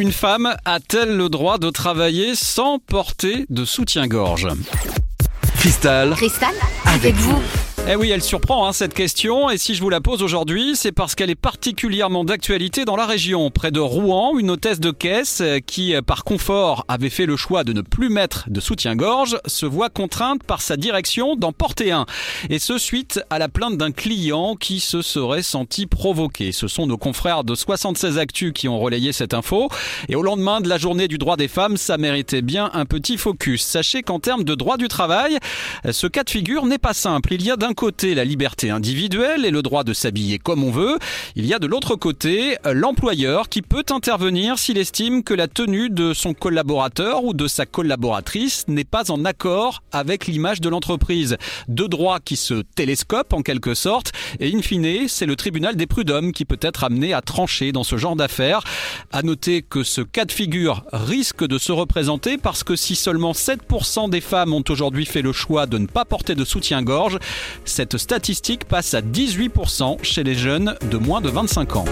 Une femme a-t-elle le droit de travailler sans porter de soutien-gorge? Cristal, Cristal, avec vous. Eh oui, elle surprend hein, cette question, et si je vous la pose aujourd'hui, c'est parce qu'elle est particulièrement d'actualité dans la région. Près de Rouen, une hôtesse de caisse euh, qui, euh, par confort, avait fait le choix de ne plus mettre de soutien-gorge, se voit contrainte par sa direction d'en porter un. Et ce, suite à la plainte d'un client qui se serait senti provoqué. Ce sont nos confrères de 76 Actus qui ont relayé cette info. Et au lendemain de la journée du droit des femmes, ça méritait bien un petit focus. Sachez qu'en termes de droit du travail, ce cas de figure n'est pas simple. Il y a d'un côté la liberté individuelle et le droit de s'habiller comme on veut. Il y a de l'autre côté l'employeur qui peut intervenir s'il estime que la tenue de son collaborateur ou de sa collaboratrice n'est pas en accord avec l'image de l'entreprise. Deux droits qui se télescopent en quelque sorte et in fine, c'est le tribunal des prud'hommes qui peut être amené à trancher dans ce genre d'affaires. À noter que ce cas de figure risque de se représenter parce que si seulement 7% des femmes ont aujourd'hui fait le choix de ne pas porter de soutien-gorge, cette statistique passe à 18% chez les jeunes de moins de 25 ans.